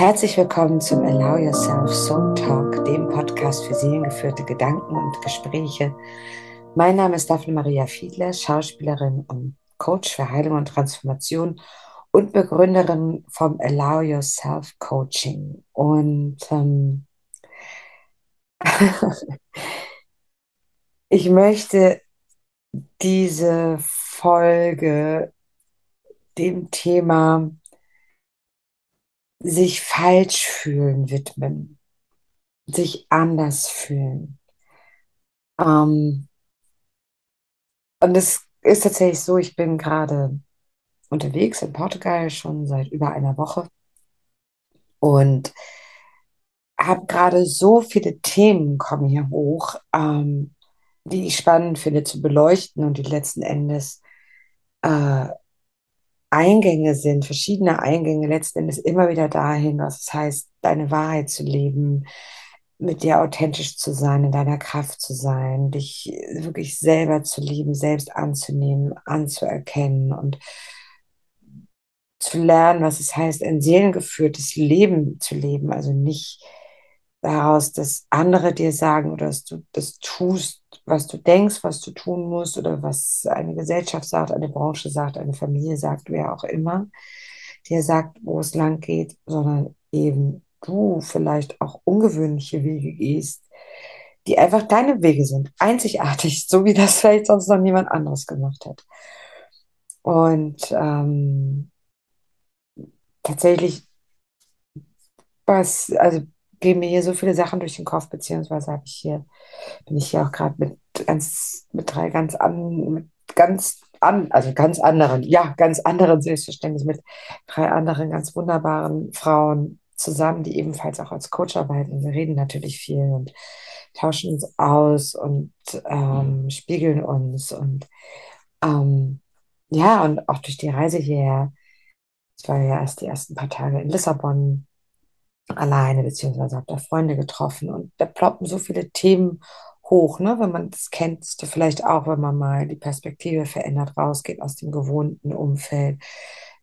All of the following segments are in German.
Herzlich willkommen zum Allow Yourself Soul Talk, dem Podcast für seelengeführte Gedanken und Gespräche. Mein Name ist Daphne Maria Fiedler, Schauspielerin und Coach für Heilung und Transformation und Begründerin vom Allow Yourself Coaching. Und ähm, ich möchte diese Folge dem Thema sich falsch fühlen widmen, sich anders fühlen. Ähm, und es ist tatsächlich so, ich bin gerade unterwegs in Portugal schon seit über einer Woche und habe gerade so viele Themen kommen hier hoch, ähm, die ich spannend finde zu beleuchten und die letzten Endes äh, Eingänge sind, verschiedene Eingänge letzten Endes immer wieder dahin, was es heißt, deine Wahrheit zu leben, mit dir authentisch zu sein, in deiner Kraft zu sein, dich wirklich selber zu lieben, selbst anzunehmen, anzuerkennen und zu lernen, was es heißt, ein seelengeführtes Leben zu leben, also nicht daraus, dass andere dir sagen oder dass du das tust, was du denkst, was du tun musst oder was eine Gesellschaft sagt, eine Branche sagt, eine Familie sagt, wer auch immer, dir sagt, wo es lang geht, sondern eben du vielleicht auch ungewöhnliche Wege gehst, die einfach deine Wege sind, einzigartig, so wie das vielleicht sonst noch niemand anderes gemacht hat. Und ähm, tatsächlich was, also gehen mir hier so viele Sachen durch den Kopf, beziehungsweise habe ich hier, bin ich hier auch gerade mit ganz, mit drei ganz an, mit ganz an, also ganz anderen, ja, ganz anderen selbstverständlich mit drei anderen ganz wunderbaren Frauen zusammen, die ebenfalls auch als Coach arbeiten. Wir reden natürlich viel und tauschen uns aus und ähm, spiegeln uns und ähm, ja, und auch durch die Reise hierher. Ich war ja erst die ersten paar Tage in Lissabon alleine, beziehungsweise habe da Freunde getroffen und da ploppen so viele Themen hoch, ne? Wenn man das kennt, du vielleicht auch, wenn man mal die Perspektive verändert, rausgeht aus dem gewohnten Umfeld,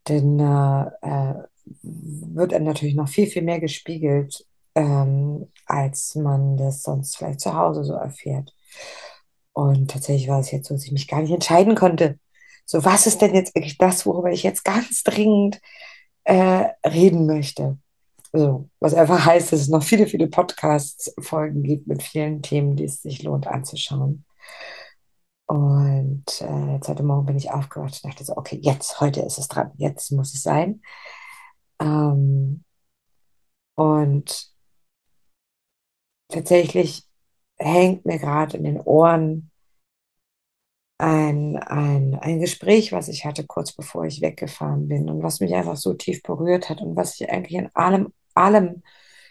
dann äh, äh, wird er natürlich noch viel, viel mehr gespiegelt, ähm, als man das sonst vielleicht zu Hause so erfährt. Und tatsächlich war es jetzt so, dass ich mich gar nicht entscheiden konnte. So, was ist denn jetzt eigentlich das, worüber ich jetzt ganz dringend äh, reden möchte? Also, was einfach heißt, dass es noch viele, viele Podcast-Folgen gibt mit vielen Themen, die es sich lohnt anzuschauen. Und äh, jetzt heute Morgen bin ich aufgewacht und dachte so, okay, jetzt, heute ist es dran, jetzt muss es sein. Ähm, und tatsächlich hängt mir gerade in den Ohren ein, ein, ein Gespräch, was ich hatte kurz bevor ich weggefahren bin und was mich einfach so tief berührt hat und was ich eigentlich in allem, allem,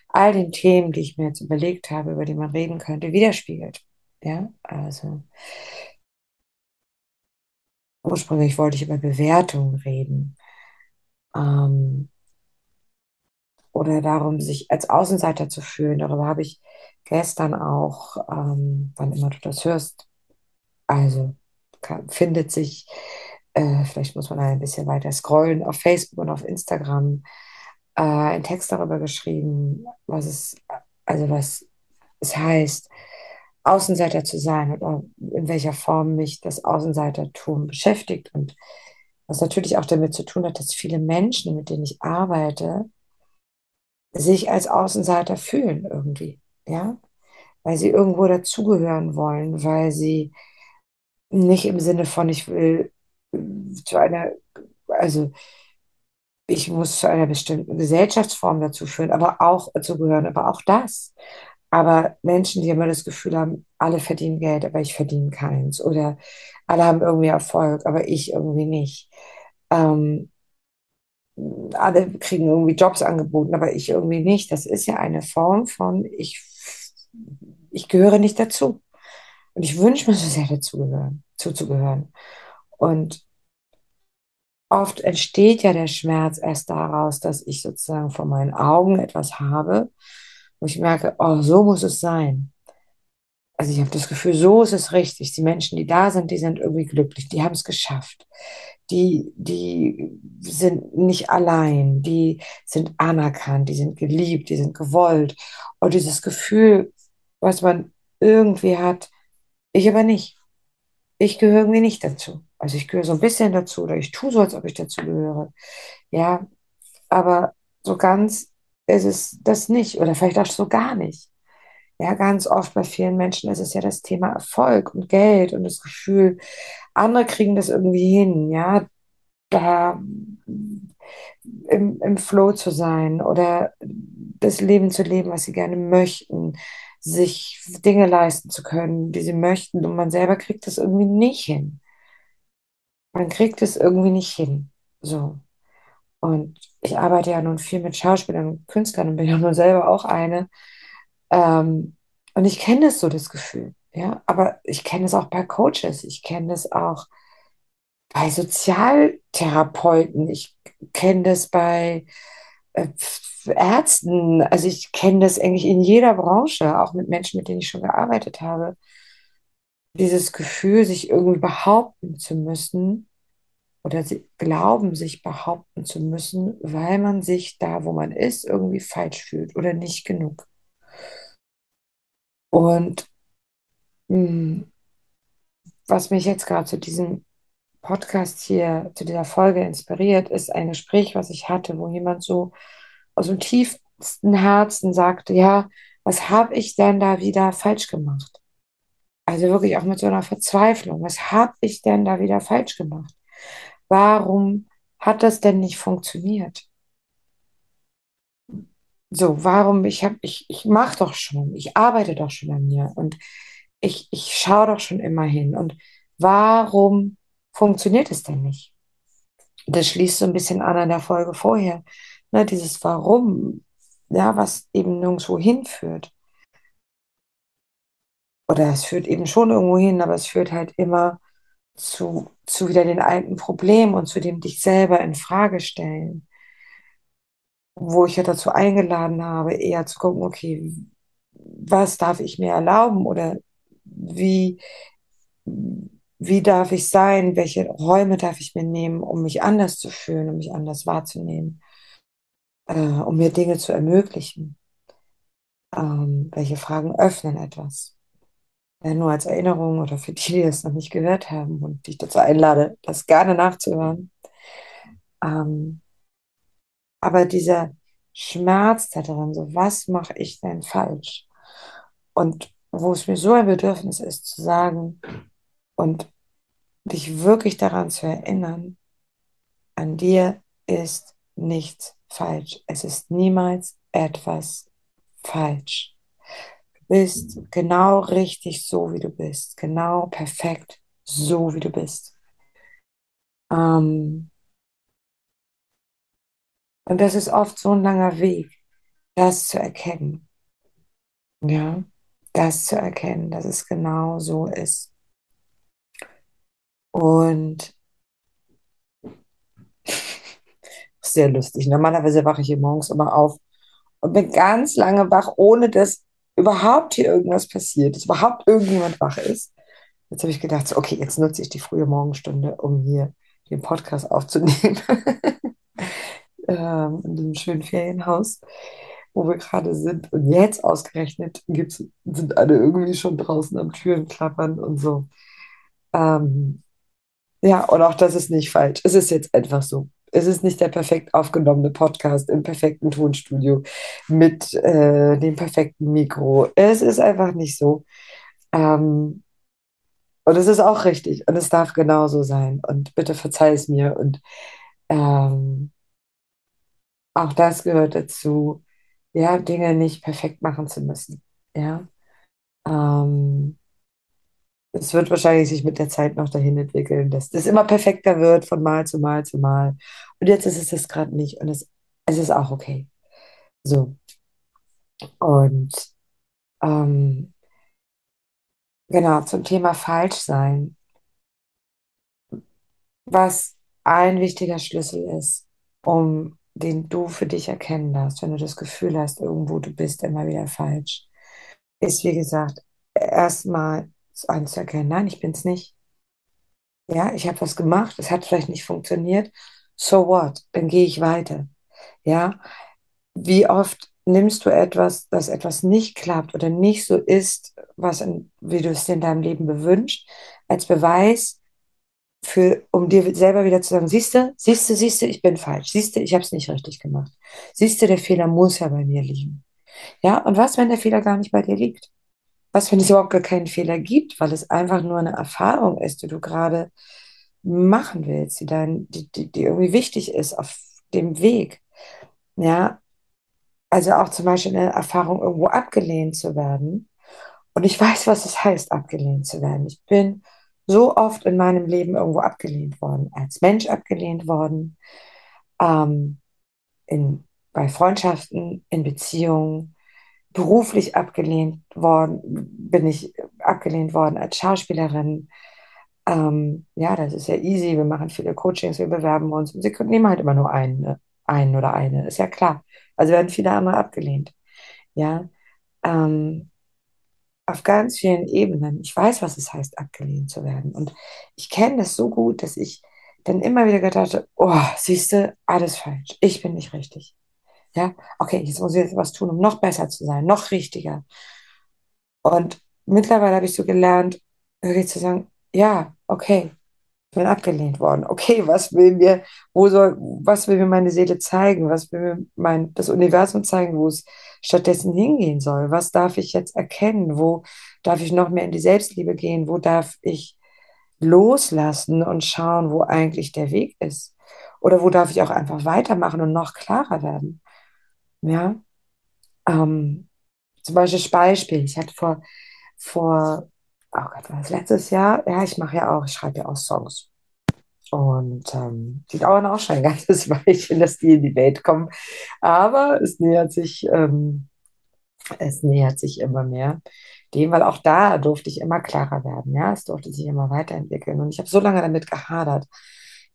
all den Themen, die ich mir jetzt überlegt habe, über die man reden könnte, widerspiegelt. Ja, also ursprünglich wollte ich über Bewertung reden. Ähm, oder darum, sich als Außenseiter zu fühlen. Darüber habe ich gestern auch, ähm, wann immer du das hörst, also kann, findet sich, äh, vielleicht muss man ein bisschen weiter scrollen, auf Facebook und auf Instagram äh, einen Text darüber geschrieben, was es, also was es heißt, Außenseiter zu sein oder in welcher Form mich das Außenseitertum beschäftigt und was natürlich auch damit zu tun hat, dass viele Menschen, mit denen ich arbeite, sich als Außenseiter fühlen irgendwie, ja, weil sie irgendwo dazugehören wollen, weil sie nicht im Sinne von, ich will zu einer, also ich muss zu einer bestimmten Gesellschaftsform dazu führen, aber auch dazugehören, aber auch das. Aber Menschen, die immer das Gefühl haben, alle verdienen Geld, aber ich verdiene keins. Oder alle haben irgendwie Erfolg, aber ich irgendwie nicht. Ähm, alle kriegen irgendwie Jobs angeboten, aber ich irgendwie nicht. Das ist ja eine Form von, ich, ich gehöre nicht dazu. Und ich wünsche mir so sehr dazugehören, zuzugehören. Und oft entsteht ja der Schmerz erst daraus, dass ich sozusagen vor meinen Augen etwas habe, wo ich merke, oh, so muss es sein. also ich habe das Gefühl, so ist es richtig. Die Menschen, die da sind, die sind irgendwie glücklich, die haben es geschafft. Die, die sind nicht allein, die sind anerkannt, die sind geliebt, die sind gewollt. Und dieses Gefühl, was man irgendwie hat, ich aber nicht. Ich gehöre irgendwie nicht dazu. Also ich gehöre so ein bisschen dazu oder ich tue so, als ob ich dazu gehöre. Ja, aber so ganz ist es das nicht oder vielleicht auch so gar nicht. Ja, ganz oft bei vielen Menschen ist es ja das Thema Erfolg und Geld und das Gefühl, andere kriegen das irgendwie hin, ja, da im, im Flow zu sein oder das Leben zu leben, was sie gerne möchten, sich Dinge leisten zu können, die sie möchten und man selber kriegt das irgendwie nicht hin. Man kriegt es irgendwie nicht hin. So. Und ich arbeite ja nun viel mit Schauspielern und Künstlern und bin ja nun selber auch eine. Ähm, und ich kenne das so, das Gefühl. Ja, aber ich kenne es auch bei Coaches. Ich kenne es auch bei Sozialtherapeuten. Ich kenne das bei äh, Ärzten. Also ich kenne das eigentlich in jeder Branche, auch mit Menschen, mit denen ich schon gearbeitet habe. Dieses Gefühl, sich irgendwie behaupten zu müssen oder sie glauben, sich behaupten zu müssen, weil man sich da, wo man ist, irgendwie falsch fühlt oder nicht genug. Und mh, was mich jetzt gerade zu diesem Podcast hier, zu dieser Folge inspiriert, ist ein Gespräch, was ich hatte, wo jemand so aus dem tiefsten Herzen sagte, ja, was habe ich denn da wieder falsch gemacht? Also wirklich auch mit so einer Verzweiflung. Was habe ich denn da wieder falsch gemacht? Warum hat das denn nicht funktioniert? So, warum, ich habe, ich, ich mache doch schon, ich arbeite doch schon an mir und ich, ich schaue doch schon immer hin. Und warum funktioniert es denn nicht? Das schließt so ein bisschen an an der Folge vorher. Ne, dieses Warum, ja, was eben nirgendwo hinführt. Oder es führt eben schon irgendwo hin, aber es führt halt immer zu, zu wieder den alten Problemen und zu dem dich selber in Frage stellen. Wo ich ja dazu eingeladen habe, eher zu gucken, okay, was darf ich mir erlauben oder wie, wie darf ich sein, welche Räume darf ich mir nehmen, um mich anders zu fühlen, um mich anders wahrzunehmen, äh, um mir Dinge zu ermöglichen. Ähm, welche Fragen öffnen etwas? Ja, nur als Erinnerung oder für die, die es noch nicht gehört haben und die ich dazu einlade, das gerne nachzuhören. Ähm, aber dieser Schmerz da drin, so was mache ich denn falsch? Und wo es mir so ein Bedürfnis ist, zu sagen und dich wirklich daran zu erinnern, an dir ist nichts falsch. Es ist niemals etwas falsch bist genau richtig so, wie du bist. Genau perfekt so, wie du bist. Ähm, und das ist oft so ein langer Weg, das zu erkennen. Ja, das zu erkennen, dass es genau so ist. Und sehr lustig. Normalerweise wache ich hier morgens immer auf und bin ganz lange wach, ohne dass überhaupt hier irgendwas passiert, dass überhaupt irgendjemand wach ist. Jetzt habe ich gedacht, so, okay, jetzt nutze ich die frühe Morgenstunde, um hier den Podcast aufzunehmen. ähm, in diesem schönen Ferienhaus, wo wir gerade sind. Und jetzt ausgerechnet gibt's, sind alle irgendwie schon draußen am Türen klappern und so. Ähm, ja, und auch das ist nicht falsch. Es ist jetzt einfach so. Es ist nicht der perfekt aufgenommene Podcast im perfekten Tonstudio mit äh, dem perfekten Mikro. Es ist einfach nicht so. Ähm, und es ist auch richtig und es darf genauso sein. Und bitte verzeih es mir. Und ähm, auch das gehört dazu, ja, Dinge nicht perfekt machen zu müssen. Ja. Ähm, es wird wahrscheinlich sich mit der Zeit noch dahin entwickeln, dass das immer perfekter wird von Mal zu Mal zu Mal. Und jetzt ist es das gerade nicht und es, es ist auch okay. So. Und ähm, genau, zum Thema Falschsein. Was ein wichtiger Schlüssel ist, um den du für dich erkennen darfst, wenn du das Gefühl hast, irgendwo du bist immer wieder falsch, ist wie gesagt erstmal anzuerkennen, nein, ich bin es nicht. Ja, ich habe was gemacht, es hat vielleicht nicht funktioniert. So what? Dann gehe ich weiter. Ja, wie oft nimmst du etwas, dass etwas nicht klappt oder nicht so ist, was in, wie du es dir in deinem Leben bewünscht, als Beweis für, um dir selber wieder zu sagen, siehst du, siehst du, siehst du, ich bin falsch, siehst du, ich habe es nicht richtig gemacht. Siehst du, der Fehler muss ja bei mir liegen. Ja, und was, wenn der Fehler gar nicht bei dir liegt? Was, wenn es überhaupt gar keinen Fehler gibt, weil es einfach nur eine Erfahrung ist, die du gerade machen willst, die, dein, die, die, die irgendwie wichtig ist auf dem Weg. Ja, also auch zum Beispiel eine Erfahrung, irgendwo abgelehnt zu werden. Und ich weiß, was es heißt, abgelehnt zu werden. Ich bin so oft in meinem Leben irgendwo abgelehnt worden, als Mensch abgelehnt worden, ähm, in, bei Freundschaften, in Beziehungen, beruflich abgelehnt worden, bin ich abgelehnt worden als Schauspielerin. Ähm, ja, das ist ja easy. Wir machen viele Coachings, wir bewerben uns und sie nehmen halt immer nur einen, ne? einen oder eine, ist ja klar. Also werden viele andere abgelehnt. Ja, ähm, auf ganz vielen Ebenen. Ich weiß, was es heißt, abgelehnt zu werden. Und ich kenne das so gut, dass ich dann immer wieder gedacht habe, oh, siehst du, alles falsch. Ich bin nicht richtig. Ja, okay, jetzt muss ich jetzt was tun, um noch besser zu sein, noch richtiger. Und mittlerweile habe ich so gelernt, wirklich zu sagen, ja, okay, ich bin abgelehnt worden. Okay, was will mir, wo soll, was will mir meine Seele zeigen? Was will mir mein, das Universum zeigen, wo es stattdessen hingehen soll? Was darf ich jetzt erkennen? Wo darf ich noch mehr in die Selbstliebe gehen? Wo darf ich loslassen und schauen, wo eigentlich der Weg ist? Oder wo darf ich auch einfach weitermachen und noch klarer werden? Ja, ähm, zum Beispiel Beispiel. Ich hatte vor, vor, oh Gott, war das letztes Jahr? Ja, ich mache ja auch, ich schreibe ja auch Songs. Und ähm, die dauern auch schon ein ganzes Weilchen, dass die in die Welt kommen. Aber es nähert sich, ähm, es nähert sich immer mehr dem, weil auch da durfte ich immer klarer werden. Ja, es durfte sich immer weiterentwickeln. Und ich habe so lange damit gehadert,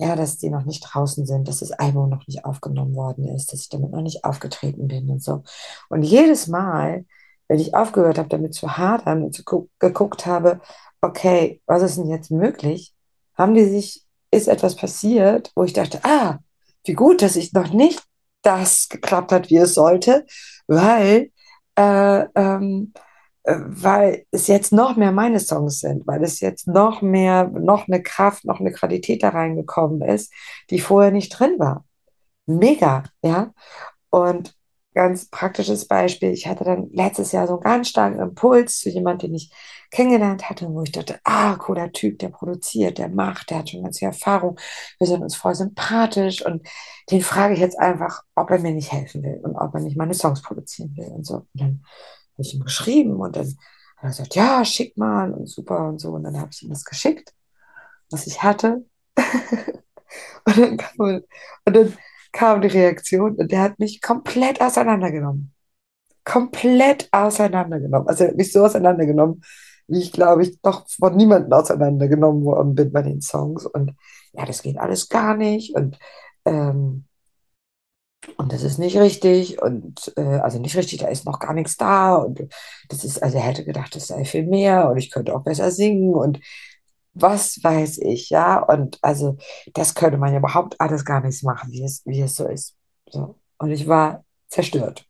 ja, dass die noch nicht draußen sind, dass das Album noch nicht aufgenommen worden ist, dass ich damit noch nicht aufgetreten bin und so. Und jedes Mal, wenn ich aufgehört habe, damit zu hadern und zu geguckt habe, okay, was ist denn jetzt möglich, haben die sich, ist etwas passiert, wo ich dachte, ah, wie gut, dass ich noch nicht das geklappt hat, wie es sollte, weil äh, ähm, äh, weil es jetzt noch mehr meine Songs sind, weil es jetzt noch mehr, noch eine Kraft, noch eine Qualität da reingekommen ist, die vorher nicht drin war. Mega, ja. Und ganz praktisches Beispiel, ich hatte dann letztes Jahr so einen ganz starken Impuls zu jemandem, den ich kennengelernt hatte, wo ich dachte, ah, cooler Typ, der produziert, der macht, der hat schon ganz viel Erfahrung, wir sind uns voll sympathisch und den frage ich jetzt einfach, ob er mir nicht helfen will und ob er nicht meine Songs produzieren will und so. Und dann habe ich ihm geschrieben und dann hat er gesagt, ja, schick mal und super und so. Und dann habe ich ihm das geschickt, was ich hatte. und, dann kam, und dann kam die Reaktion und der hat mich komplett auseinandergenommen. Komplett auseinandergenommen. Also er hat mich so auseinandergenommen, wie ich glaube ich noch von niemandem auseinandergenommen worden bin bei den Songs. Und ja, das geht alles gar nicht. Und ähm, und das ist nicht richtig und äh, also nicht richtig, da ist noch gar nichts da und das ist, also er hätte gedacht, das sei viel mehr und ich könnte auch besser singen und was weiß ich, ja, und also das könnte man ja überhaupt alles gar nicht machen, wie es, wie es so ist. So. Und ich war zerstört.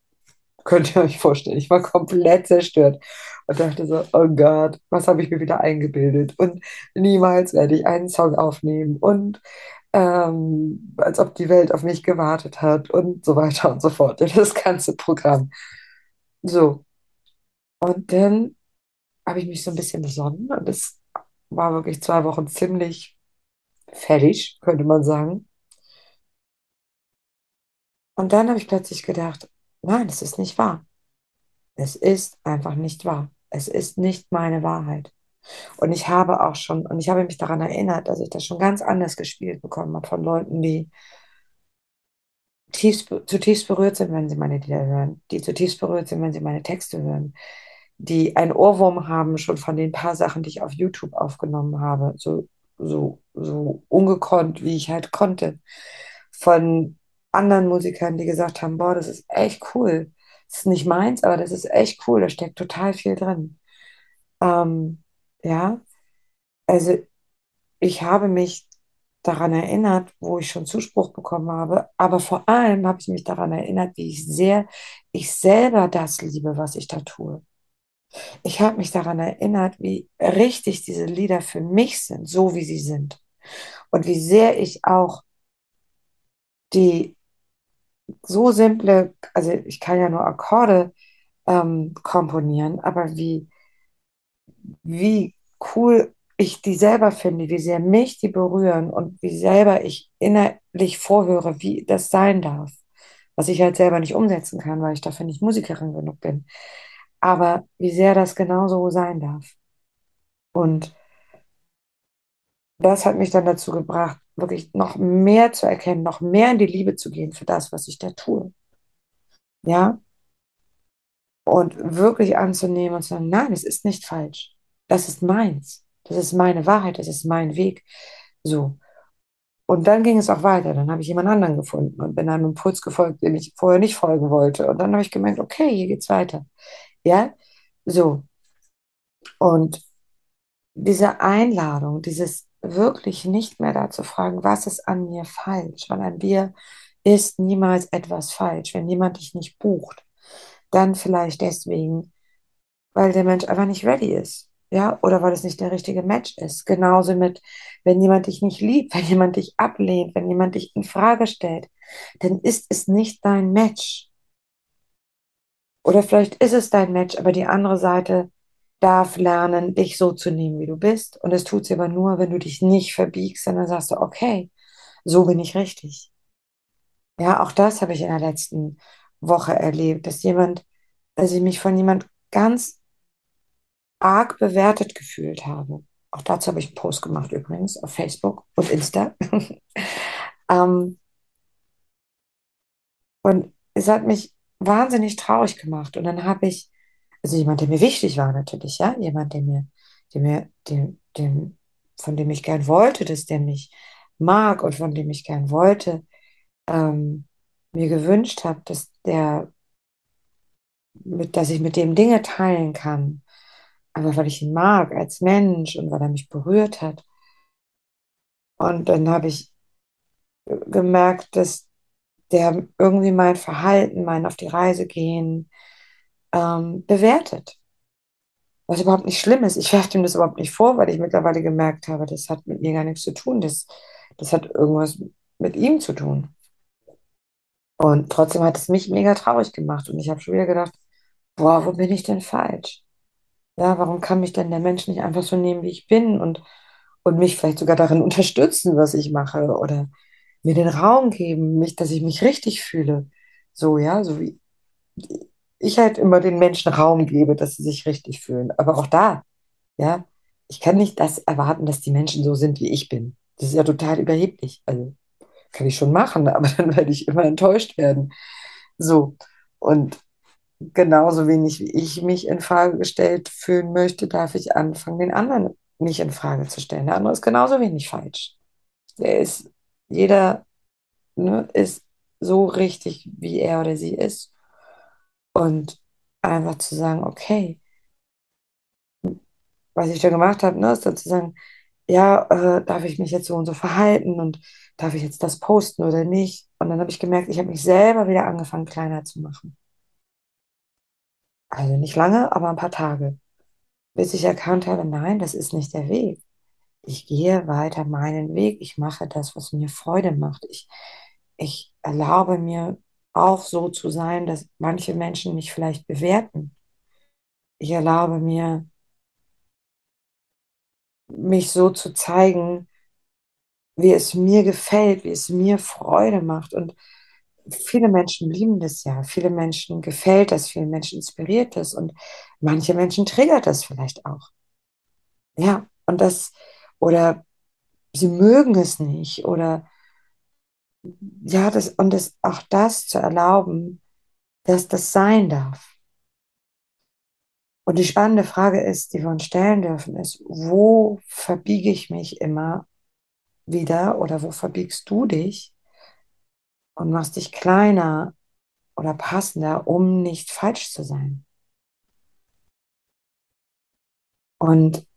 Könnt ihr euch vorstellen, ich war komplett zerstört und dachte so, oh Gott, was habe ich mir wieder eingebildet und niemals werde ich einen Song aufnehmen und ähm, als ob die Welt auf mich gewartet hat und so weiter und so fort. Das ganze Programm. So. Und dann habe ich mich so ein bisschen besonnen und es war wirklich zwei Wochen ziemlich fertig, könnte man sagen. Und dann habe ich plötzlich gedacht, nein, es ist nicht wahr. Es ist einfach nicht wahr. Es ist nicht meine Wahrheit. Und ich habe auch schon, und ich habe mich daran erinnert, dass ich das schon ganz anders gespielt bekommen habe von Leuten, die tiefst, zutiefst berührt sind, wenn sie meine Lieder hören, die zutiefst berührt sind, wenn sie meine Texte hören, die einen Ohrwurm haben schon von den paar Sachen, die ich auf YouTube aufgenommen habe, so, so, so ungekonnt, wie ich halt konnte, von anderen Musikern, die gesagt haben, boah, das ist echt cool. Das ist nicht meins, aber das ist echt cool, da steckt total viel drin. Ähm, ja, also ich habe mich daran erinnert, wo ich schon Zuspruch bekommen habe, aber vor allem habe ich mich daran erinnert, wie ich sehr, ich selber das liebe, was ich da tue. Ich habe mich daran erinnert, wie richtig diese Lieder für mich sind, so wie sie sind. Und wie sehr ich auch die so simple, also ich kann ja nur Akkorde ähm, komponieren, aber wie, wie cool ich die selber finde, wie sehr mich die berühren und wie selber ich innerlich vorhöre, wie das sein darf. Was ich halt selber nicht umsetzen kann, weil ich dafür nicht Musikerin genug bin. Aber wie sehr das genauso sein darf. Und das hat mich dann dazu gebracht, wirklich noch mehr zu erkennen, noch mehr in die Liebe zu gehen für das, was ich da tue. Ja, und wirklich anzunehmen und zu sagen, nein, es ist nicht falsch. Das ist meins. Das ist meine Wahrheit. Das ist mein Weg. So. Und dann ging es auch weiter. Dann habe ich jemand anderen gefunden und bin einem Impuls gefolgt, dem ich vorher nicht folgen wollte. Und dann habe ich gemerkt, okay, hier geht's weiter. Ja, so. Und diese Einladung, dieses wirklich nicht mehr da zu fragen, was ist an mir falsch, weil an dir ist niemals etwas falsch. Wenn jemand dich nicht bucht, dann vielleicht deswegen, weil der Mensch einfach nicht ready ist. Ja, oder weil es nicht der richtige Match ist. Genauso mit, wenn jemand dich nicht liebt, wenn jemand dich ablehnt, wenn jemand dich in Frage stellt, dann ist es nicht dein Match. Oder vielleicht ist es dein Match, aber die andere Seite darf lernen, dich so zu nehmen, wie du bist. Und das tut sie aber nur, wenn du dich nicht verbiegst, sondern sagst du, okay, so bin ich richtig. Ja, auch das habe ich in der letzten Woche erlebt, dass jemand, dass ich mich von jemand ganz arg bewertet gefühlt habe. Auch dazu habe ich einen Post gemacht übrigens auf Facebook und Insta. ähm, und es hat mich wahnsinnig traurig gemacht. Und dann habe ich, also jemand, der mir wichtig war natürlich, ja, jemand, der mir, der mir, dem, dem, von dem ich gern wollte, dass der mich mag und von dem ich gern wollte, ähm, mir gewünscht habe, dass der, mit, dass ich mit dem Dinge teilen kann, aber weil ich ihn mag als Mensch und weil er mich berührt hat. Und dann habe ich gemerkt, dass der irgendwie mein Verhalten, mein auf die Reise gehen, ähm, bewertet. Was überhaupt nicht schlimm ist. Ich werfe ihm das überhaupt nicht vor, weil ich mittlerweile gemerkt habe, das hat mit mir gar nichts zu tun. Das, das hat irgendwas mit ihm zu tun. Und trotzdem hat es mich mega traurig gemacht. Und ich habe schon wieder gedacht, boah, wo bin ich denn falsch? Ja, warum kann mich denn der Mensch nicht einfach so nehmen, wie ich bin und, und mich vielleicht sogar darin unterstützen, was ich mache oder mir den Raum geben, mich, dass ich mich richtig fühle. So, ja, so wie ich halt immer den Menschen Raum gebe, dass sie sich richtig fühlen. Aber auch da, ja, ich kann nicht das erwarten, dass die Menschen so sind, wie ich bin. Das ist ja total überheblich. Also kann ich schon machen, aber dann werde ich immer enttäuscht werden. So. Und genauso wenig wie ich mich in Frage gestellt fühlen möchte, darf ich anfangen, den anderen nicht in Frage zu stellen. Der andere ist genauso wenig falsch. Der ist, jeder ne, ist so richtig, wie er oder sie ist. Und einfach zu sagen, okay, was ich da gemacht habe, ne, ist dann zu sagen, ja, äh, darf ich mich jetzt so und so verhalten und darf ich jetzt das posten oder nicht? Und dann habe ich gemerkt, ich habe mich selber wieder angefangen, kleiner zu machen. Also nicht lange, aber ein paar Tage, bis ich erkannt habe, nein, das ist nicht der Weg. Ich gehe weiter meinen Weg. Ich mache das, was mir Freude macht. Ich, ich erlaube mir auch so zu sein, dass manche Menschen mich vielleicht bewerten. Ich erlaube mir, mich so zu zeigen, wie es mir gefällt, wie es mir Freude macht. Und viele Menschen lieben das ja. Viele Menschen gefällt das, viele Menschen inspiriert das und manche Menschen triggert das vielleicht auch. Ja, und das, oder sie mögen es nicht oder ja, das, und das, auch das zu erlauben, dass das sein darf. Und die spannende Frage ist, die wir uns stellen dürfen, ist, wo verbiege ich mich immer wieder oder wo verbiegst du dich und machst dich kleiner oder passender, um nicht falsch zu sein? Und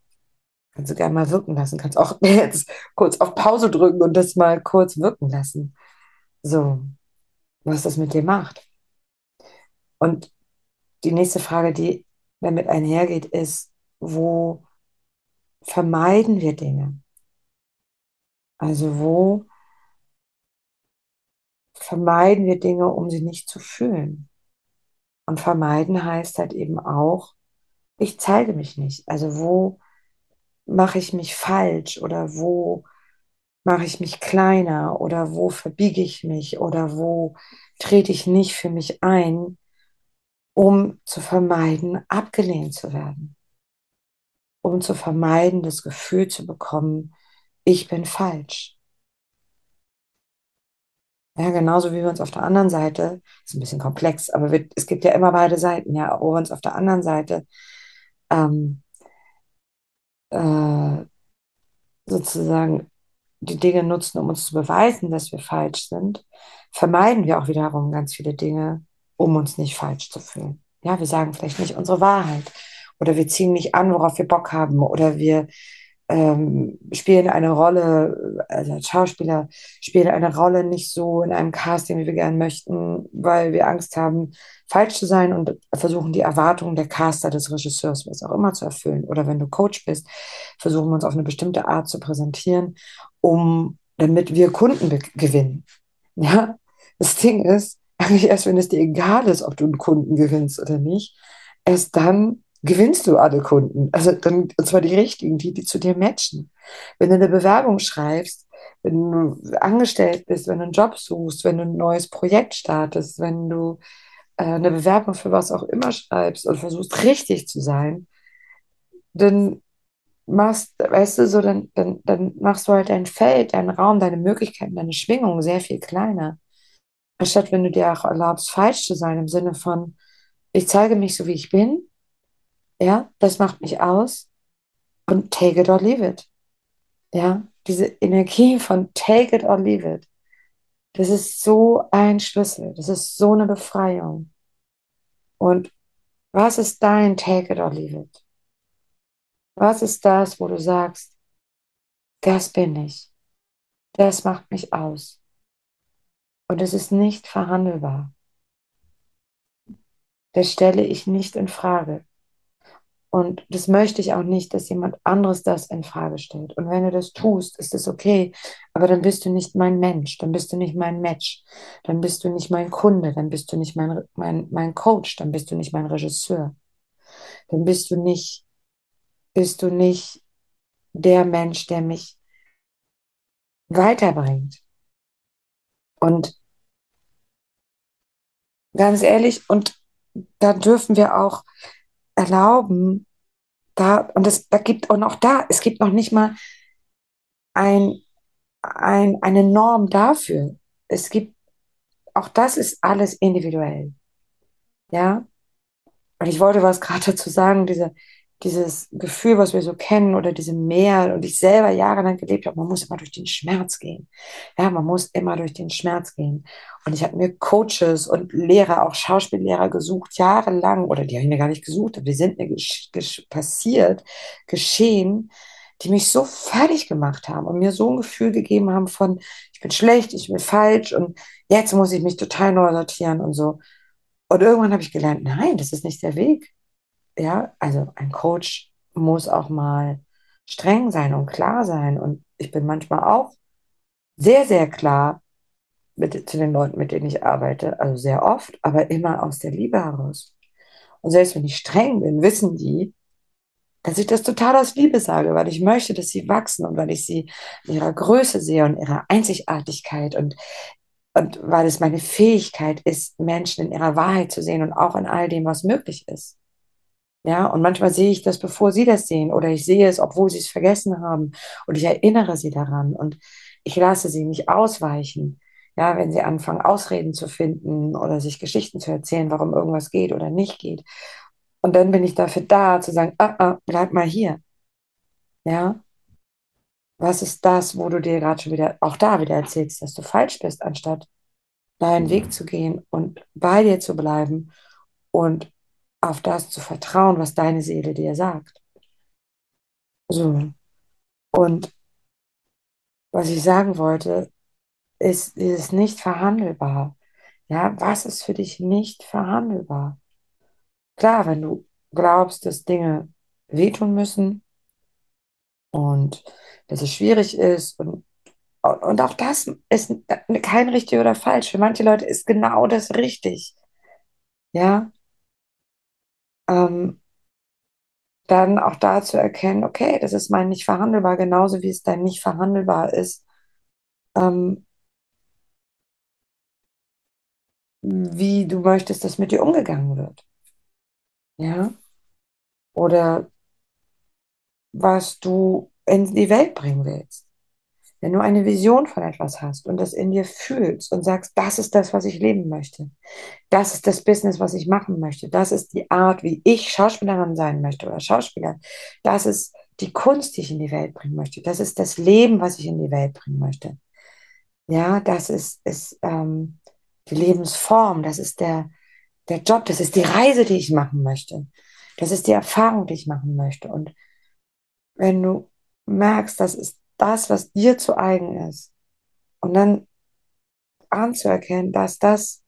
kannst du gerne mal wirken lassen. Kannst auch jetzt kurz auf Pause drücken und das mal kurz wirken lassen. So, was das mit dir macht. Und die nächste Frage, die damit einhergeht, ist, wo vermeiden wir Dinge? Also wo vermeiden wir Dinge, um sie nicht zu fühlen? Und vermeiden heißt halt eben auch, ich zeige mich nicht. Also wo mache ich mich falsch oder wo mache ich mich kleiner oder wo verbiege ich mich oder wo trete ich nicht für mich ein, um zu vermeiden, abgelehnt zu werden, um zu vermeiden, das Gefühl zu bekommen, ich bin falsch. Ja, genauso wie wir uns auf der anderen Seite, ist ein bisschen komplex, aber wir, es gibt ja immer beide Seiten, ja, wo wir uns auf der anderen Seite ähm, äh, sozusagen die Dinge nutzen, um uns zu beweisen, dass wir falsch sind, vermeiden wir auch wiederum ganz viele Dinge, um uns nicht falsch zu fühlen. Ja, wir sagen vielleicht nicht unsere Wahrheit oder wir ziehen nicht an, worauf wir Bock haben oder wir ähm, spielen eine Rolle, also als Schauspieler spielen eine Rolle nicht so in einem Casting, wie wir gerne möchten, weil wir Angst haben, falsch zu sein und versuchen die Erwartungen der Caster, des Regisseurs, was auch immer zu erfüllen. Oder wenn du Coach bist, versuchen wir uns auf eine bestimmte Art zu präsentieren, um, damit wir Kunden gewinnen. Ja, das Ding ist, eigentlich erst wenn es dir egal ist, ob du einen Kunden gewinnst oder nicht, erst dann gewinnst du alle Kunden. Also dann, und zwar die richtigen, die, die zu dir matchen. Wenn du eine Bewerbung schreibst, wenn du angestellt bist, wenn du einen Job suchst, wenn du ein neues Projekt startest, wenn du äh, eine Bewerbung für was auch immer schreibst und versuchst richtig zu sein, dann machst, weißt du, so, dann, dann, dann machst du halt dein Feld, deinen Raum, deine Möglichkeiten, deine Schwingung sehr viel kleiner. Anstatt wenn du dir auch erlaubst, falsch zu sein, im Sinne von, ich zeige mich so, wie ich bin, ja, das macht mich aus. Und take it or leave it. Ja, diese Energie von take it or leave it. Das ist so ein Schlüssel. Das ist so eine Befreiung. Und was ist dein take it or leave it? Was ist das, wo du sagst, das bin ich. Das macht mich aus. Und es ist nicht verhandelbar. Das stelle ich nicht in Frage. Und das möchte ich auch nicht, dass jemand anderes das in Frage stellt. Und wenn du das tust, ist das okay. Aber dann bist du nicht mein Mensch, dann bist du nicht mein Match, dann bist du nicht mein Kunde, dann bist du nicht mein, mein, mein Coach, dann bist du nicht mein Regisseur. Dann bist du nicht, bist du nicht der Mensch, der mich weiterbringt. Und ganz ehrlich, und da dürfen wir auch erlauben, da, und es da gibt, und auch da, es gibt noch nicht mal ein, ein, eine Norm dafür. Es gibt, auch das ist alles individuell. Ja. Und ich wollte was gerade dazu sagen, diese, dieses Gefühl, was wir so kennen oder diese Mehr und ich selber jahrelang gelebt habe, man muss immer durch den Schmerz gehen. Ja, man muss immer durch den Schmerz gehen. Und ich habe mir Coaches und Lehrer, auch Schauspiellehrer gesucht, jahrelang, oder die habe ich mir gar nicht gesucht, aber die sind mir passiert, geschehen, die mich so fertig gemacht haben und mir so ein Gefühl gegeben haben von, ich bin schlecht, ich bin falsch und jetzt muss ich mich total neu sortieren und so. Und irgendwann habe ich gelernt, nein, das ist nicht der Weg ja, also ein Coach muss auch mal streng sein und klar sein. Und ich bin manchmal auch sehr, sehr klar mit, zu den Leuten, mit denen ich arbeite, also sehr oft, aber immer aus der Liebe heraus. Und selbst wenn ich streng bin, wissen die, dass ich das total aus Liebe sage, weil ich möchte, dass sie wachsen und weil ich sie in ihrer Größe sehe und ihrer Einzigartigkeit und, und weil es meine Fähigkeit ist, Menschen in ihrer Wahrheit zu sehen und auch in all dem, was möglich ist. Ja, und manchmal sehe ich das, bevor sie das sehen, oder ich sehe es, obwohl sie es vergessen haben, und ich erinnere sie daran und ich lasse sie nicht ausweichen. Ja, wenn sie anfangen, Ausreden zu finden oder sich Geschichten zu erzählen, warum irgendwas geht oder nicht geht. Und dann bin ich dafür da, zu sagen, ah, ah, bleib mal hier. Ja, was ist das, wo du dir gerade schon wieder, auch da wieder erzählst, dass du falsch bist, anstatt deinen Weg zu gehen und bei dir zu bleiben und auf das zu vertrauen, was deine Seele dir sagt. So. Und was ich sagen wollte, ist dieses nicht verhandelbar. Ja, was ist für dich nicht verhandelbar? Klar, wenn du glaubst, dass Dinge wehtun müssen und dass es schwierig ist und, und auch das ist kein richtig oder falsch. Für manche Leute ist genau das richtig. Ja, ähm, dann auch da zu erkennen, okay, das ist mein nicht verhandelbar, genauso wie es dein nicht verhandelbar ist, ähm, wie du möchtest, dass mit dir umgegangen wird. Ja, oder was du in die Welt bringen willst. Wenn du eine Vision von etwas hast und das in dir fühlst und sagst, das ist das, was ich leben möchte, das ist das Business, was ich machen möchte, das ist die Art, wie ich Schauspielerin sein möchte oder Schauspieler, das ist die Kunst, die ich in die Welt bringen möchte, das ist das Leben, was ich in die Welt bringen möchte. Ja, das ist, ist ähm, die Lebensform, das ist der, der Job, das ist die Reise, die ich machen möchte, das ist die Erfahrung, die ich machen möchte. Und wenn du merkst, das ist das, was dir zu eigen ist, und dann anzuerkennen, dass das,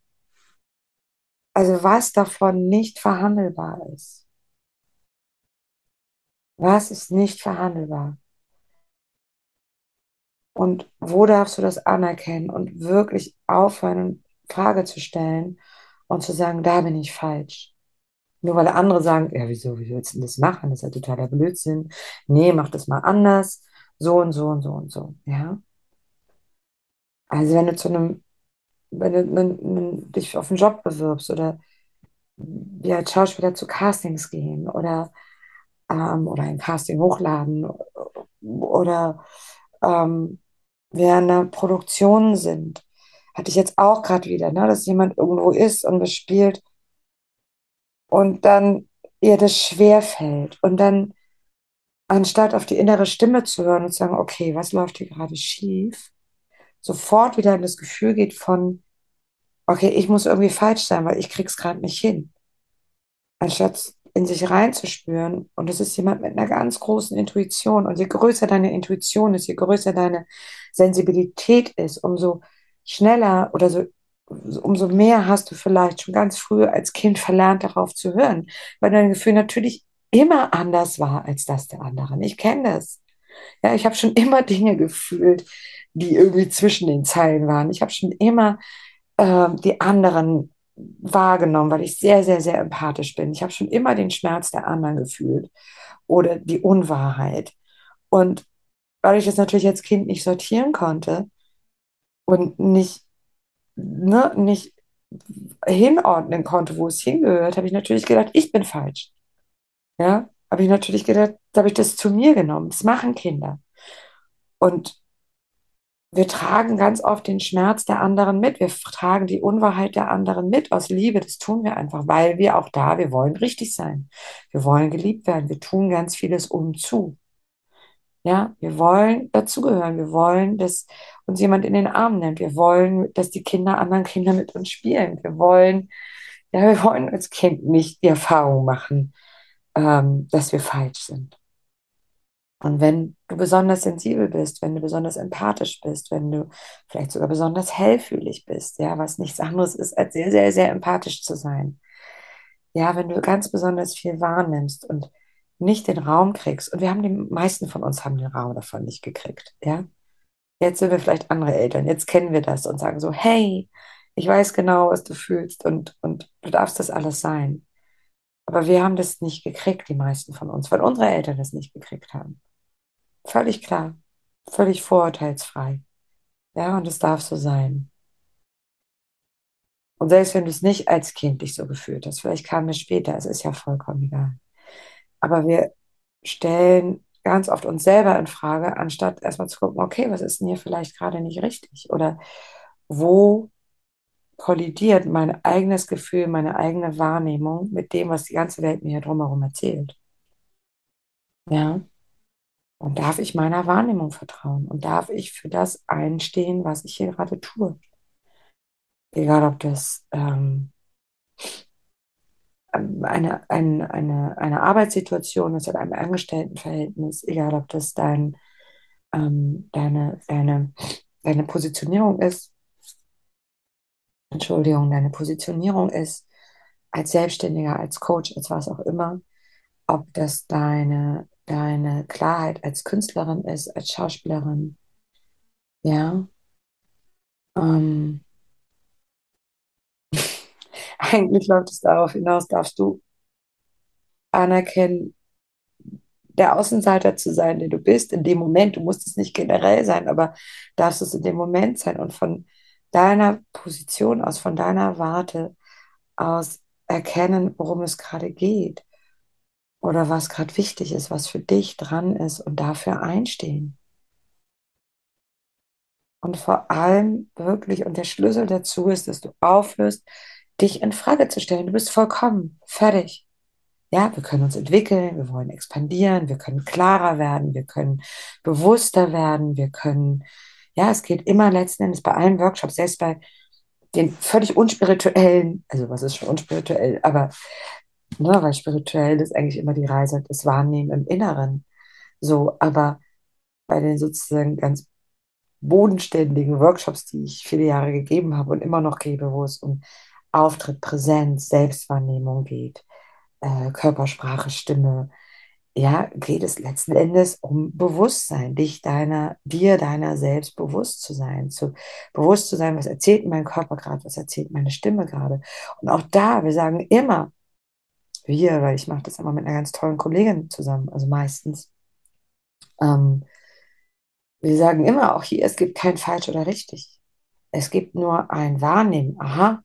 also was davon nicht verhandelbar ist. Was ist nicht verhandelbar? Und wo darfst du das anerkennen und wirklich aufhören, Frage zu stellen und zu sagen, da bin ich falsch. Nur weil andere sagen, ja, wieso, wie willst du das machen? Das ist ja totaler Blödsinn. Nee, mach das mal anders. So und so und so und so. Ja. Also wenn du zu einem, wenn du, wenn, wenn dich auf einen Job bewirbst oder wir als Schauspieler zu Castings gehen oder, ähm, oder ein Casting hochladen oder ähm, wir in einer Produktion sind, hatte ich jetzt auch gerade wieder, ne, dass jemand irgendwo ist und bespielt und dann ihr das schwer fällt und dann anstatt auf die innere Stimme zu hören und zu sagen, okay, was läuft hier gerade schief, sofort wieder in das Gefühl geht von, okay, ich muss irgendwie falsch sein, weil ich krieg's gerade nicht hin. Anstatt in sich reinzuspüren. Und es ist jemand mit einer ganz großen Intuition. Und je größer deine Intuition ist, je größer deine Sensibilität ist, umso schneller oder so, umso mehr hast du vielleicht schon ganz früh als Kind verlernt, darauf zu hören, weil dein Gefühl natürlich immer anders war als das der anderen. Ich kenne das. Ja, ich habe schon immer Dinge gefühlt, die irgendwie zwischen den Zeilen waren. Ich habe schon immer äh, die anderen wahrgenommen, weil ich sehr, sehr, sehr empathisch bin. Ich habe schon immer den Schmerz der anderen gefühlt oder die Unwahrheit. Und weil ich das natürlich als Kind nicht sortieren konnte und nicht, ne, nicht hinordnen konnte, wo es hingehört, habe ich natürlich gedacht, ich bin falsch. Ja, habe ich natürlich gedacht, da habe ich das zu mir genommen. Das machen Kinder. Und wir tragen ganz oft den Schmerz der anderen mit. Wir tragen die Unwahrheit der anderen mit aus Liebe. Das tun wir einfach, weil wir auch da, wir wollen richtig sein. Wir wollen geliebt werden. Wir tun ganz vieles umzu. Ja, wir wollen dazugehören. Wir wollen, dass uns jemand in den Arm nimmt. Wir wollen, dass die Kinder anderen Kinder mit uns spielen. Wir wollen, ja, wir wollen als Kind nicht die Erfahrung machen, ähm, dass wir falsch sind. Und wenn du besonders sensibel bist, wenn du besonders empathisch bist, wenn du vielleicht sogar besonders hellfühlig bist, ja, was nichts anderes ist, als sehr, sehr, sehr empathisch zu sein. Ja, wenn du ganz besonders viel wahrnimmst und nicht den Raum kriegst, und wir haben die meisten von uns haben den Raum davon nicht gekriegt, ja. Jetzt sind wir vielleicht andere Eltern, jetzt kennen wir das und sagen so, hey, ich weiß genau, was du fühlst und, und du darfst das alles sein. Aber wir haben das nicht gekriegt, die meisten von uns, weil unsere Eltern das nicht gekriegt haben. Völlig klar, völlig vorurteilsfrei. Ja, und es darf so sein. Und selbst wenn du es nicht als Kind dich so gefühlt hast, vielleicht kam es später, es ist ja vollkommen egal. Aber wir stellen ganz oft uns selber in Frage, anstatt erstmal zu gucken, okay, was ist denn hier vielleicht gerade nicht richtig? Oder wo kollidiert mein eigenes Gefühl, meine eigene Wahrnehmung mit dem, was die ganze Welt mir hier drumherum erzählt? Ja. Und darf ich meiner Wahrnehmung vertrauen? Und darf ich für das einstehen, was ich hier gerade tue? Egal, ob das ähm, eine, eine, eine, eine Arbeitssituation ist oder ein Angestelltenverhältnis, egal ob das dein, ähm, deine, deine, deine Positionierung ist, Entschuldigung, deine Positionierung ist, als Selbstständiger, als Coach, als was auch immer, ob das deine, deine Klarheit als Künstlerin ist, als Schauspielerin, ja. Ähm, eigentlich läuft es darauf hinaus, darfst du anerkennen, der Außenseiter zu sein, der du bist, in dem Moment, du musst es nicht generell sein, aber darfst es in dem Moment sein. Und von deiner Position aus, von deiner Warte aus erkennen, worum es gerade geht oder was gerade wichtig ist, was für dich dran ist und dafür einstehen. Und vor allem wirklich, und der Schlüssel dazu ist, dass du aufhörst, dich in Frage zu stellen. Du bist vollkommen fertig. Ja, wir können uns entwickeln, wir wollen expandieren, wir können klarer werden, wir können bewusster werden, wir können, ja, es geht immer letzten Endes bei allen Workshops, selbst bei den völlig unspirituellen, also was ist schon unspirituell, aber ne, weil spirituell ist eigentlich immer die Reise des Wahrnehmen im Inneren. So, aber bei den sozusagen ganz bodenständigen Workshops, die ich viele Jahre gegeben habe und immer noch gebe, wo es um Auftritt, Präsenz, Selbstwahrnehmung geht, äh, Körpersprache, Stimme, ja, geht es letzten Endes um Bewusstsein, dich deiner, dir deiner selbst bewusst zu sein, zu bewusst zu sein, was erzählt mein Körper gerade, was erzählt meine Stimme gerade. Und auch da, wir sagen immer, wir, weil ich mache das immer mit einer ganz tollen Kollegin zusammen, also meistens. Ähm, wir sagen immer auch hier, es gibt kein falsch oder richtig. Es gibt nur ein Wahrnehmen. Aha,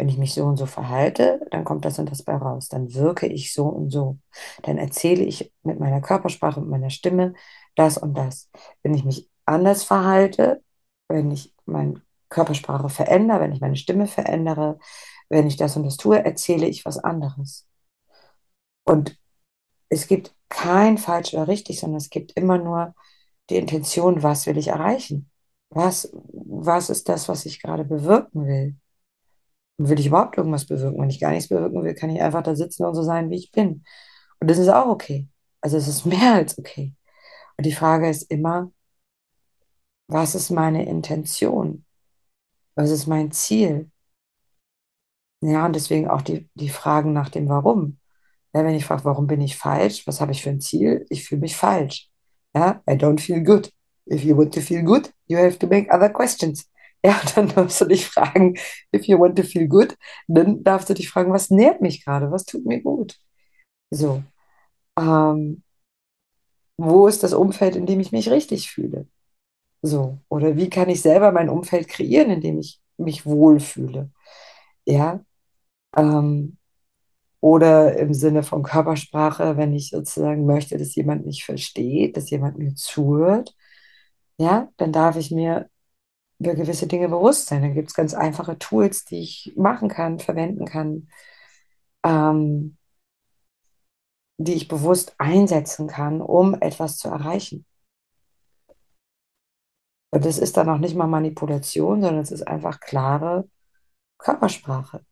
wenn ich mich so und so verhalte, dann kommt das und das bei raus. Dann wirke ich so und so. Dann erzähle ich mit meiner Körpersprache, mit meiner Stimme das und das. Wenn ich mich anders verhalte, wenn ich meine Körpersprache verändere, wenn ich meine Stimme verändere, wenn ich das und das tue, erzähle ich was anderes. Und es gibt kein falsch oder richtig, sondern es gibt immer nur die Intention, was will ich erreichen? Was, was ist das, was ich gerade bewirken will? Will ich überhaupt irgendwas bewirken? Wenn ich gar nichts bewirken will, kann ich einfach da sitzen und so sein, wie ich bin. Und das ist auch okay. Also es ist mehr als okay. Und die Frage ist immer, was ist meine Intention? Was ist mein Ziel? Ja, und deswegen auch die, die Fragen nach dem Warum. Ja, wenn ich frage, warum bin ich falsch? Was habe ich für ein Ziel? Ich fühle mich falsch. Ja, I don't feel good. If you want to feel good, you have to make other questions. Ja, dann darfst du dich fragen, if you want to feel good, dann darfst du dich fragen, was nährt mich gerade? Was tut mir gut? So. Ähm, wo ist das Umfeld, in dem ich mich richtig fühle? So. Oder wie kann ich selber mein Umfeld kreieren, in dem ich mich wohlfühle? Ja. Ähm, oder im Sinne von Körpersprache, wenn ich sozusagen möchte, dass jemand mich versteht, dass jemand mir zuhört, ja, dann darf ich mir über gewisse Dinge bewusst sein. Dann gibt es ganz einfache Tools, die ich machen kann, verwenden kann, ähm, die ich bewusst einsetzen kann, um etwas zu erreichen. Und das ist dann auch nicht mal Manipulation, sondern es ist einfach klare Körpersprache.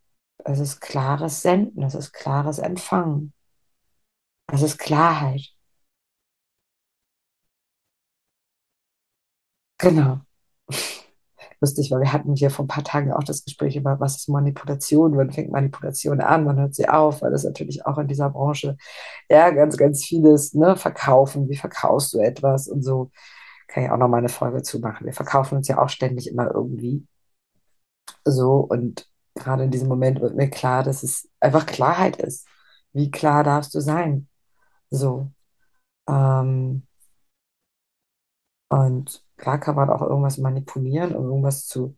Es ist klares Senden, es ist klares Empfangen. Es ist Klarheit. Genau. Lustig, weil wir hatten hier vor ein paar Tagen auch das Gespräch über, was ist Manipulation, wann fängt Manipulation an, wann hört sie auf, weil das natürlich auch in dieser Branche ja ganz, ganz vieles, ne, verkaufen, wie verkaufst du etwas und so. Kann ich auch noch mal eine Folge zu machen. Wir verkaufen uns ja auch ständig immer irgendwie. So, und gerade in diesem Moment wird mir klar, dass es einfach Klarheit ist. Wie klar darfst du sein? So. Ähm, und klar kann man auch irgendwas manipulieren, um irgendwas zu.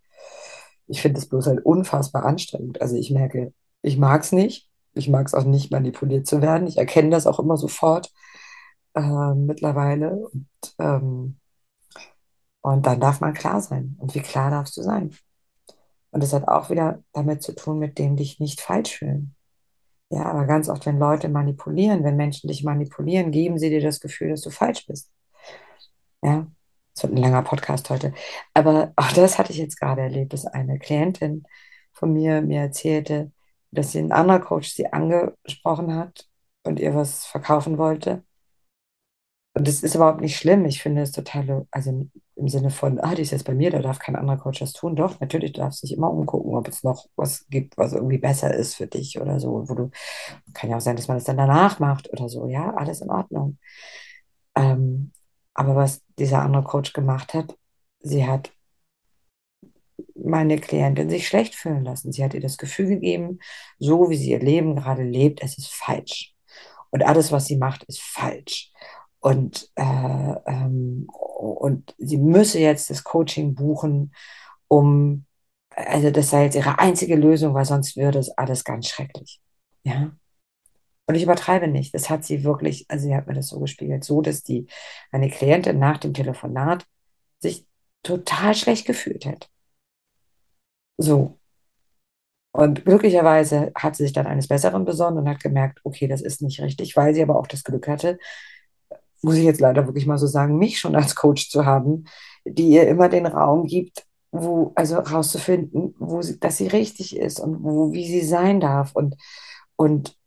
Ich finde es bloß halt unfassbar anstrengend. Also ich merke, ich mag es nicht. Ich mag es auch nicht, manipuliert zu werden. Ich erkenne das auch immer sofort äh, mittlerweile. Und, ähm, und dann darf man klar sein. Und wie klar darfst du sein? Und das hat auch wieder damit zu tun, mit dem dich nicht falsch fühlen. Ja, aber ganz oft, wenn Leute manipulieren, wenn Menschen dich manipulieren, geben sie dir das Gefühl, dass du falsch bist. Ja, das wird ein langer Podcast heute. Aber auch das hatte ich jetzt gerade erlebt, dass eine Klientin von mir mir erzählte, dass sie ein anderer Coach sie angesprochen hat und ihr was verkaufen wollte. Und das ist überhaupt nicht schlimm. Ich finde es total, also im Sinne von, ah, die ist jetzt bei mir, da darf kein anderer Coach das tun. Doch, natürlich, du darfst dich immer umgucken, ob es noch was gibt, was irgendwie besser ist für dich oder so. Wo du, kann ja auch sein, dass man das dann danach macht oder so. Ja, alles in Ordnung. Ähm, aber was dieser andere Coach gemacht hat, sie hat meine Klientin sich schlecht fühlen lassen. Sie hat ihr das Gefühl gegeben, so wie sie ihr Leben gerade lebt, es ist falsch. Und alles, was sie macht, ist falsch. Und, äh, ähm, und sie müsse jetzt das Coaching buchen, um, also das sei jetzt ihre einzige Lösung, weil sonst würde es alles ganz schrecklich. Ja. Und ich übertreibe nicht. Das hat sie wirklich, also sie hat mir das so gespiegelt, so dass die, eine Klientin nach dem Telefonat sich total schlecht gefühlt hat. So. Und glücklicherweise hat sie sich dann eines Besseren besonnen und hat gemerkt, okay, das ist nicht richtig, weil sie aber auch das Glück hatte, muss ich jetzt leider wirklich mal so sagen, mich schon als Coach zu haben, die ihr immer den Raum gibt, wo, also rauszufinden, wo sie, dass sie richtig ist und wo, wie sie sein darf und, und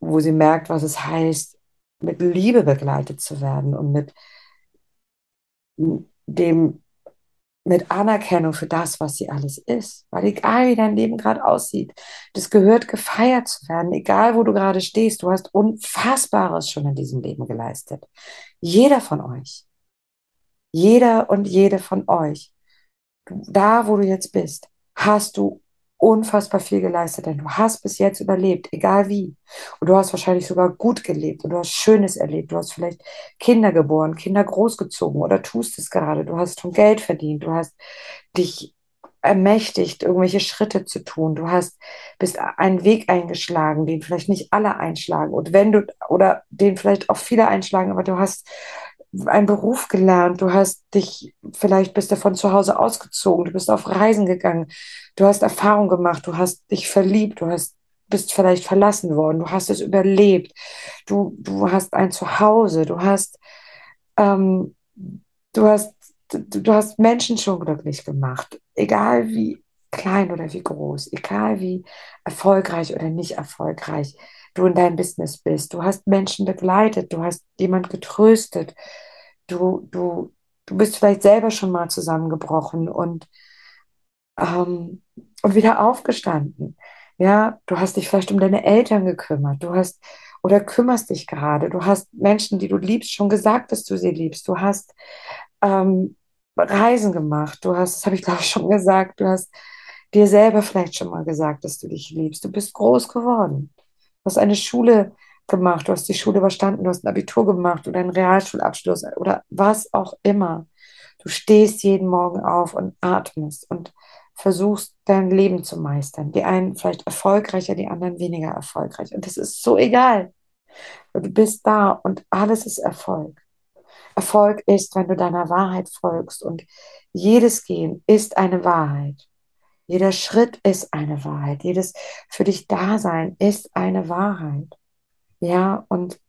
wo sie merkt, was es heißt, mit Liebe begleitet zu werden und mit dem mit Anerkennung für das, was sie alles ist. Weil egal wie dein Leben gerade aussieht, das gehört gefeiert zu werden, egal wo du gerade stehst, du hast Unfassbares schon in diesem Leben geleistet. Jeder von euch. Jeder und jede von euch. Da, wo du jetzt bist, hast du unfassbar viel geleistet, denn du hast bis jetzt überlebt, egal wie. Und du hast wahrscheinlich sogar gut gelebt und du hast Schönes erlebt. Du hast vielleicht Kinder geboren, Kinder großgezogen oder tust es gerade. Du hast schon Geld verdient. Du hast dich ermächtigt, irgendwelche Schritte zu tun. Du hast, bist einen Weg eingeschlagen, den vielleicht nicht alle einschlagen. Und wenn du, oder den vielleicht auch viele einschlagen, aber du hast einen Beruf gelernt, du hast dich, vielleicht bist du von zu Hause ausgezogen, du bist auf Reisen gegangen, du hast Erfahrung gemacht, du hast dich verliebt, du hast, bist vielleicht verlassen worden, du hast es überlebt, du, du hast ein Zuhause, du hast, ähm, du hast, du, du hast Menschen schon glücklich gemacht, egal wie klein oder wie groß, egal wie erfolgreich oder nicht erfolgreich du in deinem Business bist. Du hast Menschen begleitet, du hast jemand getröstet, du, du, du bist vielleicht selber schon mal zusammengebrochen und, ähm, und wieder aufgestanden. Ja, du hast dich vielleicht um deine Eltern gekümmert, du hast oder kümmerst dich gerade, du hast Menschen, die du liebst, schon gesagt, dass du sie liebst, du hast ähm, Reisen gemacht, du hast, das habe ich glaube ich schon gesagt, du hast dir selber vielleicht schon mal gesagt, dass du dich liebst, du bist groß geworden. Du hast eine Schule gemacht, du hast die Schule überstanden, du hast ein Abitur gemacht oder einen Realschulabschluss oder was auch immer. Du stehst jeden Morgen auf und atmest und versuchst dein Leben zu meistern. Die einen vielleicht erfolgreicher, die anderen weniger erfolgreich. Und das ist so egal. Du bist da und alles ist Erfolg. Erfolg ist, wenn du deiner Wahrheit folgst und jedes Gehen ist eine Wahrheit. Jeder Schritt ist eine Wahrheit. Jedes für dich Dasein ist eine Wahrheit. Ja, und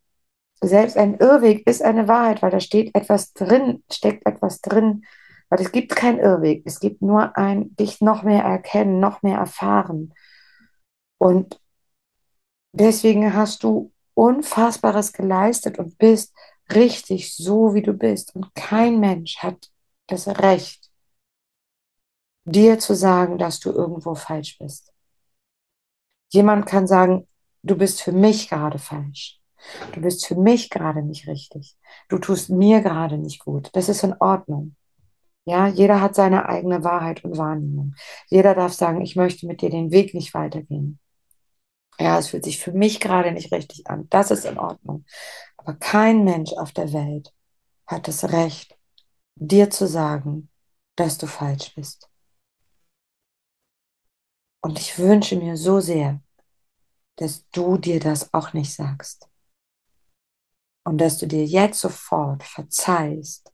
selbst ein Irrweg ist eine Wahrheit, weil da steht etwas drin, steckt etwas drin. Weil es gibt keinen Irrweg. Es gibt nur ein dich noch mehr erkennen, noch mehr erfahren. Und deswegen hast du Unfassbares geleistet und bist richtig so, wie du bist. Und kein Mensch hat das Recht, dir zu sagen, dass du irgendwo falsch bist. Jemand kann sagen, du bist für mich gerade falsch. Du bist für mich gerade nicht richtig. Du tust mir gerade nicht gut. Das ist in Ordnung. Ja, jeder hat seine eigene Wahrheit und Wahrnehmung. Jeder darf sagen, ich möchte mit dir den Weg nicht weitergehen. Ja, es fühlt sich für mich gerade nicht richtig an. Das ist in Ordnung. Aber kein Mensch auf der Welt hat das Recht, dir zu sagen, dass du falsch bist. Und ich wünsche mir so sehr, dass du dir das auch nicht sagst. Und dass du dir jetzt sofort verzeihst,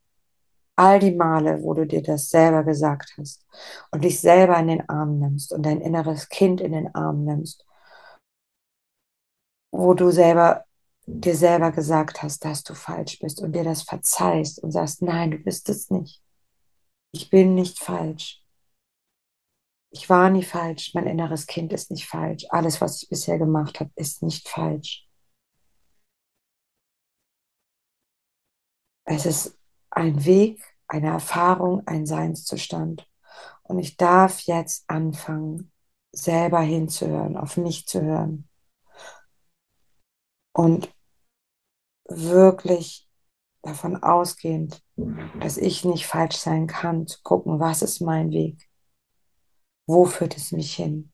all die Male, wo du dir das selber gesagt hast und dich selber in den Arm nimmst und dein inneres Kind in den Arm nimmst, wo du selber dir selber gesagt hast, dass du falsch bist und dir das verzeihst und sagst, nein, du bist es nicht. Ich bin nicht falsch. Ich war nie falsch, mein inneres Kind ist nicht falsch. Alles, was ich bisher gemacht habe, ist nicht falsch. Es ist ein Weg, eine Erfahrung, ein Seinszustand. Und ich darf jetzt anfangen, selber hinzuhören, auf mich zu hören. Und wirklich davon ausgehend, dass ich nicht falsch sein kann, zu gucken, was ist mein Weg? Wo führt es mich hin?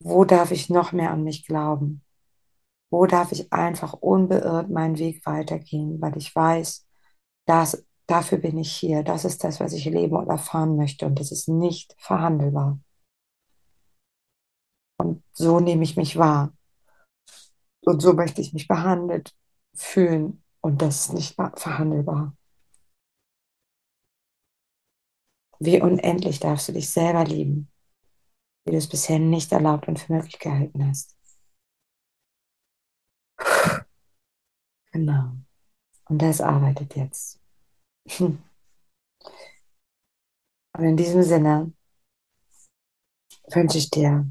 Wo darf ich noch mehr an mich glauben? Wo darf ich einfach unbeirrt meinen Weg weitergehen, weil ich weiß, dass dafür bin ich hier. Das ist das, was ich leben und erfahren möchte und das ist nicht verhandelbar. Und so nehme ich mich wahr. Und so möchte ich mich behandelt fühlen und das ist nicht verhandelbar. Wie unendlich darfst du dich selber lieben, wie du es bisher nicht erlaubt und für möglich gehalten hast. Genau. Und das arbeitet jetzt. Und in diesem Sinne wünsche ich dir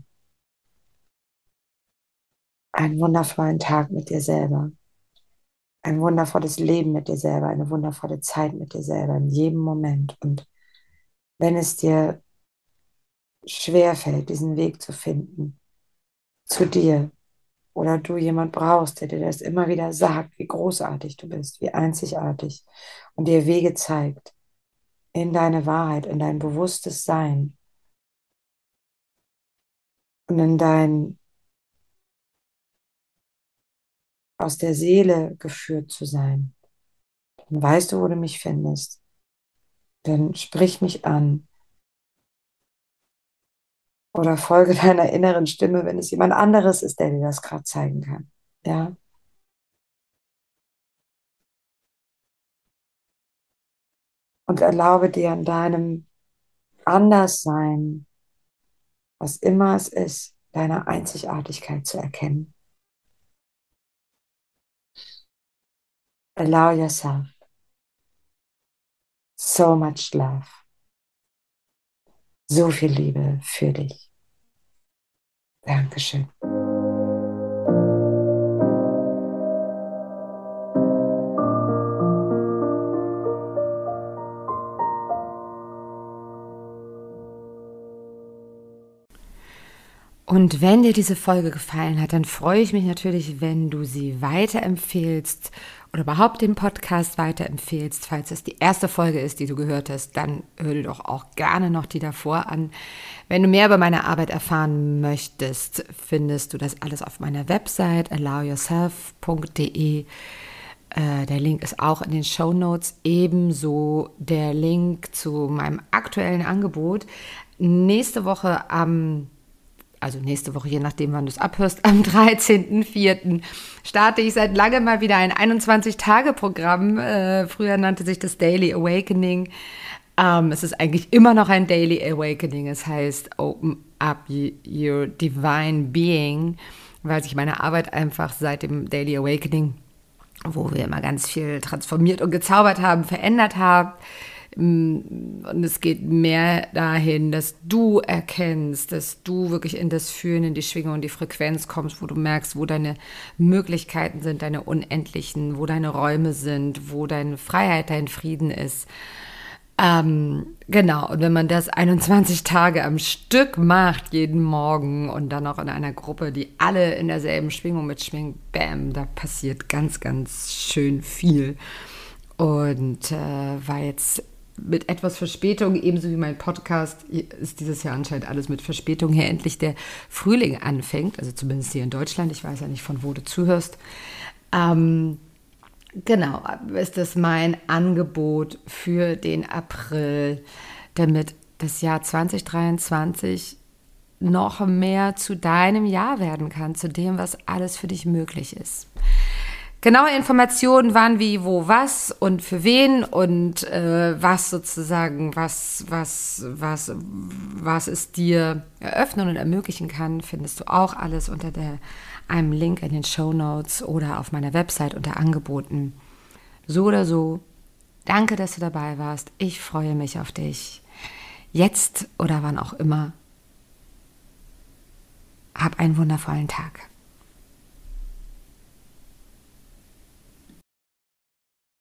einen wundervollen Tag mit dir selber, ein wundervolles Leben mit dir selber, eine wundervolle Zeit mit dir selber in jedem Moment. Und wenn es dir schwer fällt, diesen Weg zu finden, zu dir, oder du jemand brauchst, der dir das immer wieder sagt, wie großartig du bist, wie einzigartig und dir Wege zeigt in deine Wahrheit, in dein bewusstes Sein und in dein aus der Seele geführt zu sein, dann weißt du, wo du mich findest. Dann sprich mich an. Oder folge deiner inneren Stimme, wenn es jemand anderes ist, der dir das gerade zeigen kann. Ja. Und erlaube dir an deinem Anderssein, was immer es ist, deine Einzigartigkeit zu erkennen. Allow yourself so much love. So viel Liebe für dich. Dankeschön. Und wenn dir diese Folge gefallen hat, dann freue ich mich natürlich, wenn du sie weiterempfehlst oder überhaupt den Podcast weiterempfehlst. Falls es die erste Folge ist, die du gehört hast, dann hör dir doch auch gerne noch die davor an. Wenn du mehr über meine Arbeit erfahren möchtest, findest du das alles auf meiner Website allowyourself.de. Äh, der Link ist auch in den Show Notes. Ebenso der Link zu meinem aktuellen Angebot. Nächste Woche am also nächste Woche, je nachdem, wann du es abhörst, am 13.04. starte ich seit langem mal wieder ein 21-Tage-Programm. Äh, früher nannte sich das Daily Awakening. Ähm, es ist eigentlich immer noch ein Daily Awakening. Es heißt Open Up Your Divine Being, weil sich meine Arbeit einfach seit dem Daily Awakening, wo wir immer ganz viel transformiert und gezaubert haben, verändert hat und es geht mehr dahin, dass du erkennst, dass du wirklich in das Fühlen, in die Schwingung und die Frequenz kommst, wo du merkst, wo deine Möglichkeiten sind, deine unendlichen, wo deine Räume sind, wo deine Freiheit, dein Frieden ist. Ähm, genau, und wenn man das 21 Tage am Stück macht, jeden Morgen und dann auch in einer Gruppe, die alle in derselben Schwingung mitschwingen, bam, da passiert ganz, ganz schön viel. Und äh, war jetzt mit etwas Verspätung, ebenso wie mein Podcast, ist dieses Jahr anscheinend alles mit Verspätung hier endlich der Frühling anfängt, also zumindest hier in Deutschland. Ich weiß ja nicht, von wo du zuhörst. Ähm, genau, ist das mein Angebot für den April, damit das Jahr 2023 noch mehr zu deinem Jahr werden kann, zu dem, was alles für dich möglich ist. Genaue Informationen wann, wie, wo, was und für wen und äh, was sozusagen, was, was, was, was es dir eröffnen und ermöglichen kann, findest du auch alles unter der, einem Link in den Show Notes oder auf meiner Website unter Angeboten. So oder so, danke, dass du dabei warst. Ich freue mich auf dich. Jetzt oder wann auch immer Hab einen wundervollen Tag.